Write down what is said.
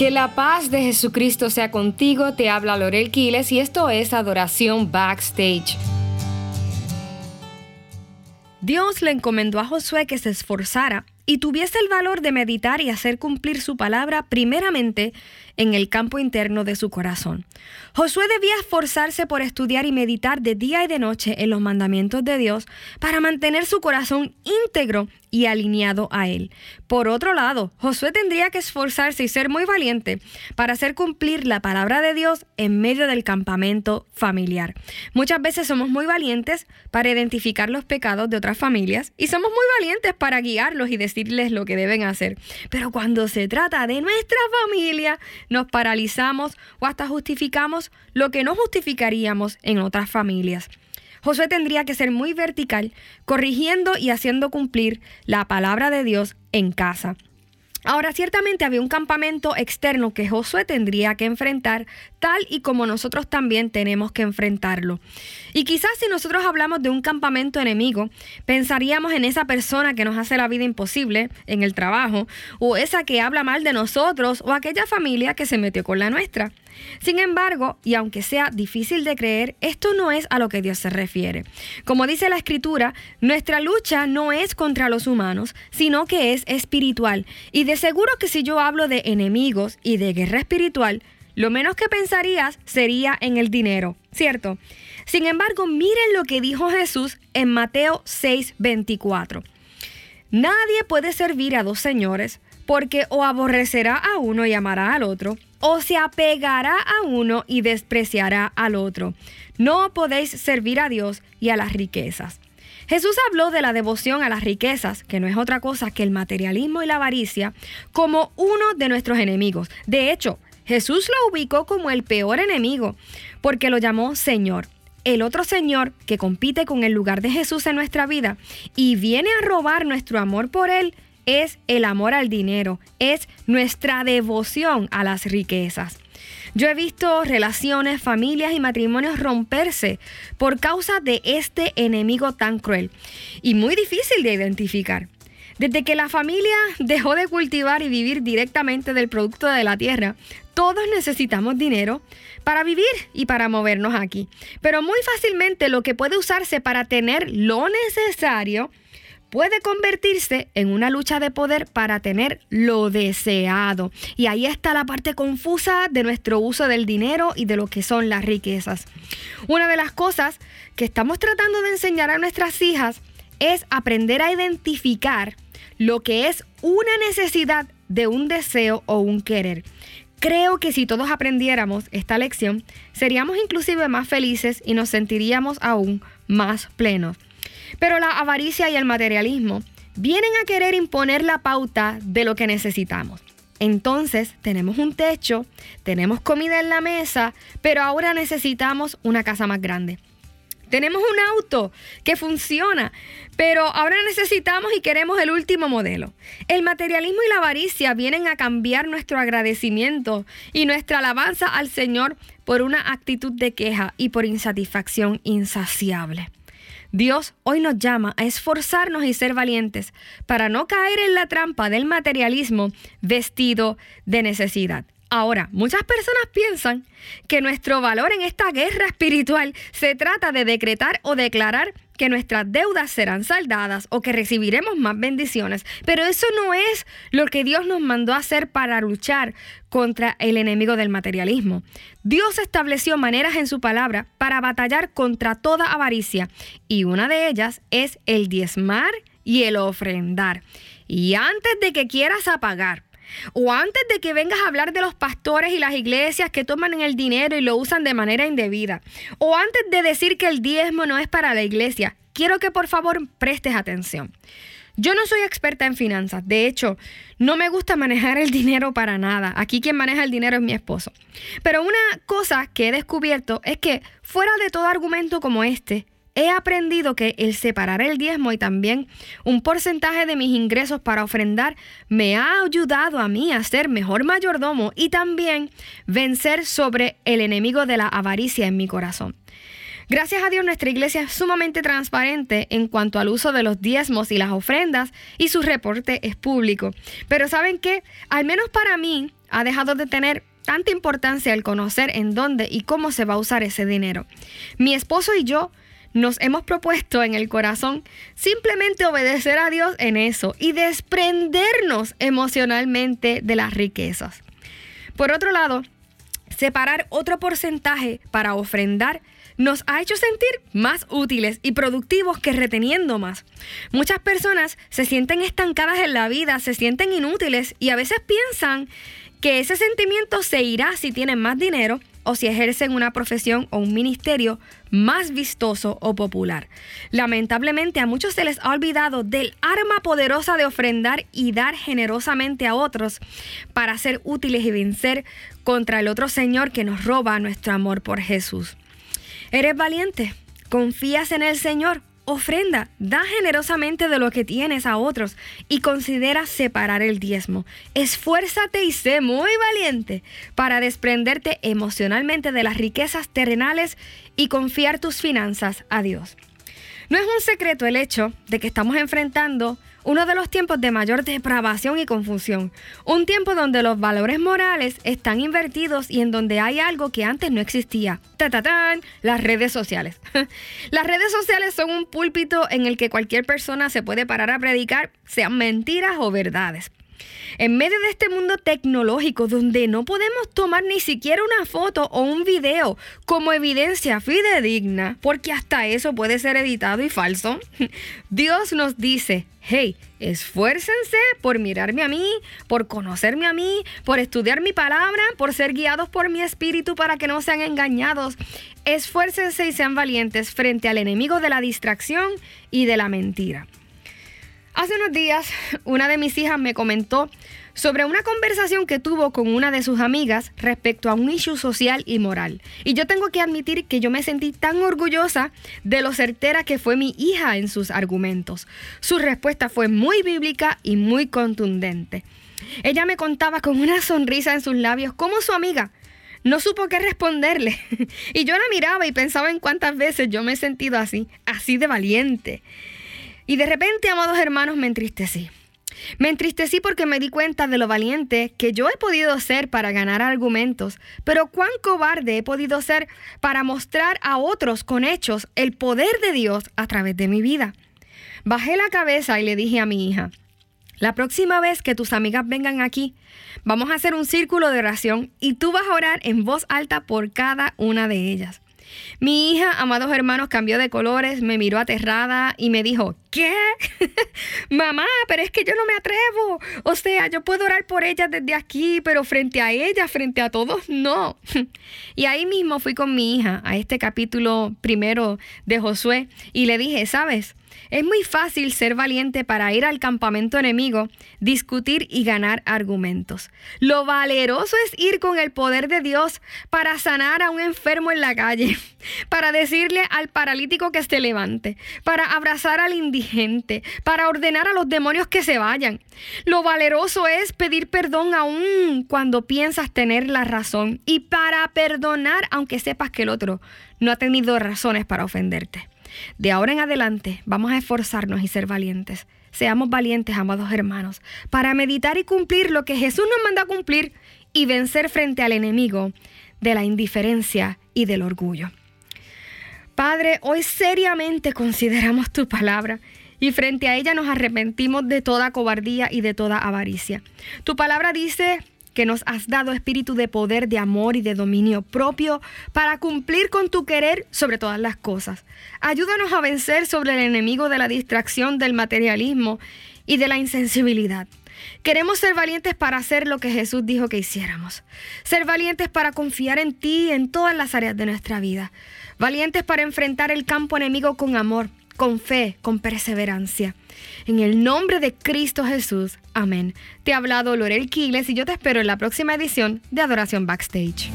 Que la paz de Jesucristo sea contigo, te habla Lorel Quiles y esto es Adoración Backstage. Dios le encomendó a Josué que se esforzara y tuviese el valor de meditar y hacer cumplir su palabra primeramente en el campo interno de su corazón. Josué debía esforzarse por estudiar y meditar de día y de noche en los mandamientos de Dios para mantener su corazón íntegro y alineado a Él. Por otro lado, Josué tendría que esforzarse y ser muy valiente para hacer cumplir la palabra de Dios en medio del campamento familiar. Muchas veces somos muy valientes para identificar los pecados de otras familias y somos muy valientes para guiarlos y decirles lo que deben hacer. Pero cuando se trata de nuestra familia, nos paralizamos o hasta justificamos lo que no justificaríamos en otras familias. Josué tendría que ser muy vertical, corrigiendo y haciendo cumplir la palabra de Dios en casa. Ahora, ciertamente había un campamento externo que Josué tendría que enfrentar, tal y como nosotros también tenemos que enfrentarlo. Y quizás si nosotros hablamos de un campamento enemigo, pensaríamos en esa persona que nos hace la vida imposible en el trabajo, o esa que habla mal de nosotros, o aquella familia que se metió con la nuestra. Sin embargo, y aunque sea difícil de creer, esto no es a lo que Dios se refiere. Como dice la Escritura, nuestra lucha no es contra los humanos, sino que es espiritual. Y de seguro que si yo hablo de enemigos y de guerra espiritual, lo menos que pensarías sería en el dinero, ¿cierto? Sin embargo, miren lo que dijo Jesús en Mateo 6:24. Nadie puede servir a dos señores, porque o aborrecerá a uno y amará al otro, o se apegará a uno y despreciará al otro. No podéis servir a Dios y a las riquezas. Jesús habló de la devoción a las riquezas, que no es otra cosa que el materialismo y la avaricia, como uno de nuestros enemigos. De hecho, Jesús lo ubicó como el peor enemigo, porque lo llamó Señor. El otro Señor que compite con el lugar de Jesús en nuestra vida y viene a robar nuestro amor por Él es el amor al dinero, es nuestra devoción a las riquezas. Yo he visto relaciones, familias y matrimonios romperse por causa de este enemigo tan cruel y muy difícil de identificar. Desde que la familia dejó de cultivar y vivir directamente del producto de la tierra, todos necesitamos dinero para vivir y para movernos aquí. Pero muy fácilmente lo que puede usarse para tener lo necesario puede convertirse en una lucha de poder para tener lo deseado. Y ahí está la parte confusa de nuestro uso del dinero y de lo que son las riquezas. Una de las cosas que estamos tratando de enseñar a nuestras hijas es aprender a identificar lo que es una necesidad de un deseo o un querer. Creo que si todos aprendiéramos esta lección, seríamos inclusive más felices y nos sentiríamos aún más plenos. Pero la avaricia y el materialismo vienen a querer imponer la pauta de lo que necesitamos. Entonces tenemos un techo, tenemos comida en la mesa, pero ahora necesitamos una casa más grande. Tenemos un auto que funciona, pero ahora necesitamos y queremos el último modelo. El materialismo y la avaricia vienen a cambiar nuestro agradecimiento y nuestra alabanza al Señor por una actitud de queja y por insatisfacción insaciable. Dios hoy nos llama a esforzarnos y ser valientes para no caer en la trampa del materialismo vestido de necesidad. Ahora, muchas personas piensan que nuestro valor en esta guerra espiritual se trata de decretar o declarar que nuestras deudas serán saldadas o que recibiremos más bendiciones. Pero eso no es lo que Dios nos mandó a hacer para luchar contra el enemigo del materialismo. Dios estableció maneras en su palabra para batallar contra toda avaricia y una de ellas es el diezmar y el ofrendar. Y antes de que quieras apagar, o antes de que vengas a hablar de los pastores y las iglesias que toman el dinero y lo usan de manera indebida. O antes de decir que el diezmo no es para la iglesia. Quiero que por favor prestes atención. Yo no soy experta en finanzas, de hecho, no me gusta manejar el dinero para nada. Aquí quien maneja el dinero es mi esposo. Pero una cosa que he descubierto es que fuera de todo argumento como este, he aprendido que el separar el diezmo y también un porcentaje de mis ingresos para ofrendar me ha ayudado a mí a ser mejor mayordomo y también vencer sobre el enemigo de la avaricia en mi corazón. Gracias a Dios nuestra iglesia es sumamente transparente en cuanto al uso de los diezmos y las ofrendas y su reporte es público. Pero ¿saben qué? Al menos para mí ha dejado de tener tanta importancia el conocer en dónde y cómo se va a usar ese dinero. Mi esposo y yo nos hemos propuesto en el corazón simplemente obedecer a Dios en eso y desprendernos emocionalmente de las riquezas. Por otro lado, separar otro porcentaje para ofrendar nos ha hecho sentir más útiles y productivos que reteniendo más. Muchas personas se sienten estancadas en la vida, se sienten inútiles y a veces piensan que ese sentimiento se irá si tienen más dinero o si ejercen una profesión o un ministerio más vistoso o popular. Lamentablemente a muchos se les ha olvidado del arma poderosa de ofrendar y dar generosamente a otros para ser útiles y vencer contra el otro Señor que nos roba nuestro amor por Jesús. ¿Eres valiente? ¿Confías en el Señor? Ofrenda, da generosamente de lo que tienes a otros y considera separar el diezmo. Esfuérzate y sé muy valiente para desprenderte emocionalmente de las riquezas terrenales y confiar tus finanzas a Dios. No es un secreto el hecho de que estamos enfrentando uno de los tiempos de mayor depravación y confusión, un tiempo donde los valores morales están invertidos y en donde hay algo que antes no existía. ¡Tatatán! Las redes sociales. Las redes sociales son un púlpito en el que cualquier persona se puede parar a predicar, sean mentiras o verdades. En medio de este mundo tecnológico donde no podemos tomar ni siquiera una foto o un video como evidencia fidedigna, porque hasta eso puede ser editado y falso, Dios nos dice, hey, esfuércense por mirarme a mí, por conocerme a mí, por estudiar mi palabra, por ser guiados por mi espíritu para que no sean engañados. Esfuércense y sean valientes frente al enemigo de la distracción y de la mentira. Hace unos días, una de mis hijas me comentó sobre una conversación que tuvo con una de sus amigas respecto a un issue social y moral. Y yo tengo que admitir que yo me sentí tan orgullosa de lo certera que fue mi hija en sus argumentos. Su respuesta fue muy bíblica y muy contundente. Ella me contaba con una sonrisa en sus labios cómo su amiga no supo qué responderle. y yo la miraba y pensaba en cuántas veces yo me he sentido así, así de valiente. Y de repente, amados hermanos, me entristecí. Me entristecí porque me di cuenta de lo valiente que yo he podido ser para ganar argumentos, pero cuán cobarde he podido ser para mostrar a otros con hechos el poder de Dios a través de mi vida. Bajé la cabeza y le dije a mi hija, la próxima vez que tus amigas vengan aquí, vamos a hacer un círculo de oración y tú vas a orar en voz alta por cada una de ellas. Mi hija, amados hermanos, cambió de colores, me miró aterrada y me dijo, ¿qué? Mamá, pero es que yo no me atrevo. O sea, yo puedo orar por ella desde aquí, pero frente a ella, frente a todos, no. y ahí mismo fui con mi hija a este capítulo primero de Josué y le dije, ¿sabes? Es muy fácil ser valiente para ir al campamento enemigo, discutir y ganar argumentos. Lo valeroso es ir con el poder de Dios para sanar a un enfermo en la calle, para decirle al paralítico que se levante, para abrazar al para ordenar a los demonios que se vayan. Lo valeroso es pedir perdón aún cuando piensas tener la razón y para perdonar aunque sepas que el otro no ha tenido razones para ofenderte. De ahora en adelante vamos a esforzarnos y ser valientes. Seamos valientes, amados hermanos, para meditar y cumplir lo que Jesús nos manda a cumplir y vencer frente al enemigo de la indiferencia y del orgullo. Padre, hoy seriamente consideramos tu palabra y frente a ella nos arrepentimos de toda cobardía y de toda avaricia. Tu palabra dice que nos has dado espíritu de poder, de amor y de dominio propio para cumplir con tu querer sobre todas las cosas. Ayúdanos a vencer sobre el enemigo de la distracción, del materialismo y de la insensibilidad. Queremos ser valientes para hacer lo que Jesús dijo que hiciéramos. Ser valientes para confiar en ti en todas las áreas de nuestra vida. Valientes para enfrentar el campo enemigo con amor, con fe, con perseverancia. En el nombre de Cristo Jesús. Amén. Te ha hablado Lorel Quiles y yo te espero en la próxima edición de Adoración Backstage.